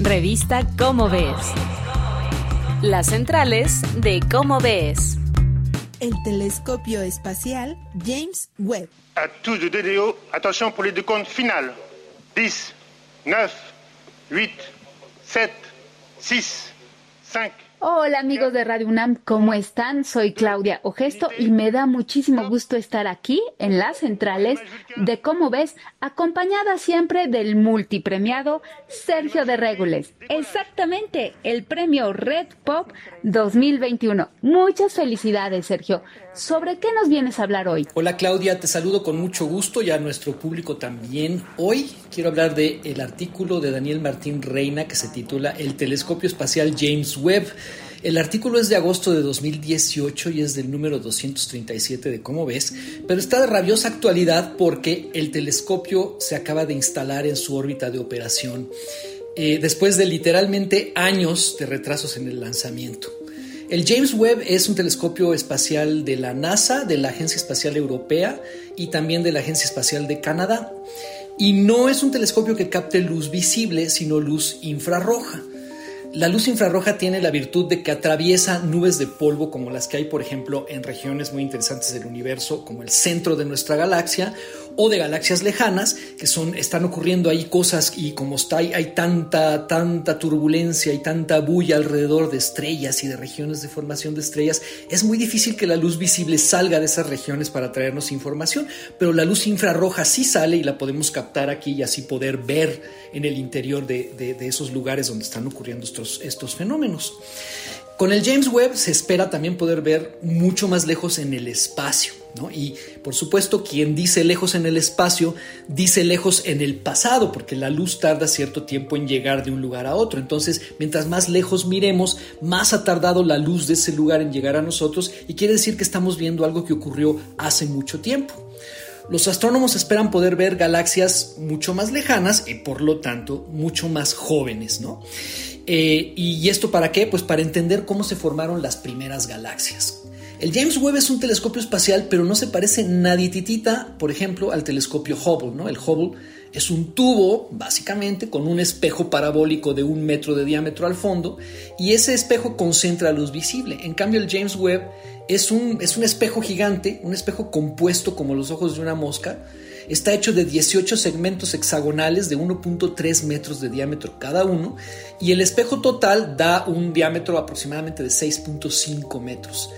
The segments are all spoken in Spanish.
Revista Cómo Ves. Las centrales de Cómo Ves. El telescopio espacial James Webb. À tous de DDO, attention pour les deux comptes final. 10, 9, 8, 7, 6, 5. Hola amigos de Radio UNAM, ¿cómo están? Soy Claudia Ogesto y me da muchísimo gusto estar aquí en las centrales de Cómo ves, acompañada siempre del multipremiado Sergio de Regules. Exactamente, el premio Red Pop 2021. Muchas felicidades, Sergio. ¿Sobre qué nos vienes a hablar hoy? Hola Claudia, te saludo con mucho gusto y a nuestro público también. Hoy quiero hablar del el artículo de Daniel Martín Reina que se titula El telescopio espacial James Webb el artículo es de agosto de 2018 y es del número 237 de Cómo ves, pero está de rabiosa actualidad porque el telescopio se acaba de instalar en su órbita de operación eh, después de literalmente años de retrasos en el lanzamiento. El James Webb es un telescopio espacial de la NASA, de la Agencia Espacial Europea y también de la Agencia Espacial de Canadá. Y no es un telescopio que capte luz visible, sino luz infrarroja. La luz infrarroja tiene la virtud de que atraviesa nubes de polvo como las que hay, por ejemplo, en regiones muy interesantes del universo, como el centro de nuestra galaxia, o de galaxias lejanas, que son, están ocurriendo ahí cosas y como está hay tanta, tanta turbulencia y tanta bulla alrededor de estrellas y de regiones de formación de estrellas, es muy difícil que la luz visible salga de esas regiones para traernos información, pero la luz infrarroja sí sale y la podemos captar aquí y así poder ver en el interior de, de, esos lugares donde están ocurriendo estos, estos fenómenos. Con el James Webb se espera también poder ver mucho más lejos en el espacio. Y por supuesto, quien dice lejos en el espacio, dice lejos en el pasado, porque la luz tarda cierto tiempo en llegar de un lugar a otro. Entonces, mientras más lejos miremos, más ha tardado la luz de ese lugar en llegar a nosotros y quiere decir que estamos viendo algo que ocurrió hace mucho tiempo. Los astrónomos esperan poder ver galaxias mucho más lejanas y por lo tanto mucho más jóvenes, ¿no? Eh, ¿Y esto para qué? Pues para entender cómo se formaron las primeras galaxias. El James Webb es un telescopio espacial, pero no se parece nadititita, por ejemplo, al telescopio Hubble, ¿no? El Hubble es un tubo, básicamente, con un espejo parabólico de un metro de diámetro al fondo, y ese espejo concentra luz visible. En cambio, el James Webb es un, es un espejo gigante, un espejo compuesto como los ojos de una mosca, Está hecho de 18 segmentos hexagonales de 1.3 metros de diámetro cada uno y el espejo total da un diámetro aproximadamente de 6.5 metros.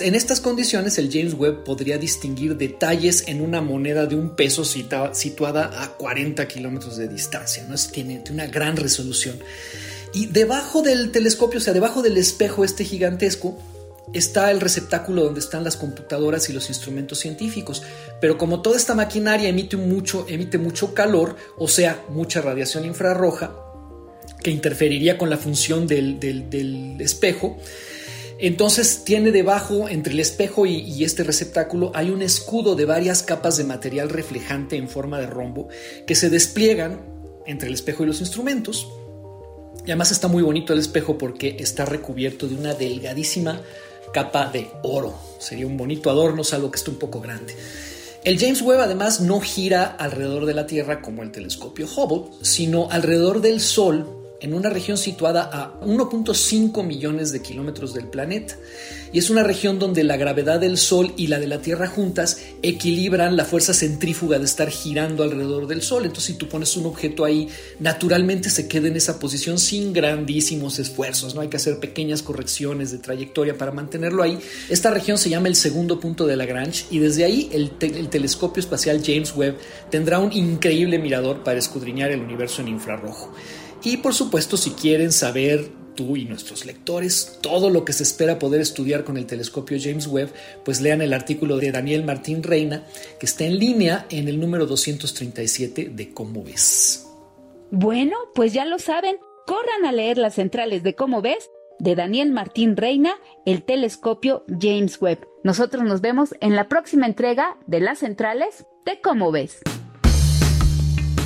En estas condiciones el James Webb podría distinguir detalles en una moneda de un peso situada a 40 kilómetros de distancia. ¿no? tiene una gran resolución. Y debajo del telescopio, o sea, debajo del espejo este gigantesco, está el receptáculo donde están las computadoras y los instrumentos científicos. Pero como toda esta maquinaria emite mucho, emite mucho calor, o sea, mucha radiación infrarroja, que interferiría con la función del, espejo, entonces tiene debajo, entre el espejo y, y, este receptáculo, hay un escudo de varias capas de material reflejante en forma de rombo que se despliegan entre el espejo y los instrumentos. Y además está muy bonito el espejo porque está recubierto de una delgadísima capa de oro. Sería un bonito adorno, salvo que esté un poco grande. El James Webb además no gira alrededor de la Tierra como el telescopio Hubble, sino alrededor del Sol en una región situada a 1.5 millones de kilómetros del planeta. Y es una región donde la gravedad del Sol y la de la Tierra juntas equilibran la fuerza centrífuga de estar girando alrededor del Sol. Entonces si tú pones un objeto ahí, naturalmente se queda en esa posición sin grandísimos esfuerzos. No hay que hacer pequeñas correcciones de trayectoria para mantenerlo ahí. Esta región se llama el segundo punto de Lagrange y desde ahí el, el telescopio espacial James Webb tendrá un increíble mirador para escudriñar el universo en infrarrojo. Y por supuesto, si quieren saber tú y nuestros lectores todo lo que se espera poder estudiar con el telescopio James Webb, pues lean el artículo de Daniel Martín Reina, que está en línea en el número 237 de Cómo ves. Bueno, pues ya lo saben, corran a leer las centrales de Cómo ves de Daniel Martín Reina, el telescopio James Webb. Nosotros nos vemos en la próxima entrega de las centrales de Cómo ves.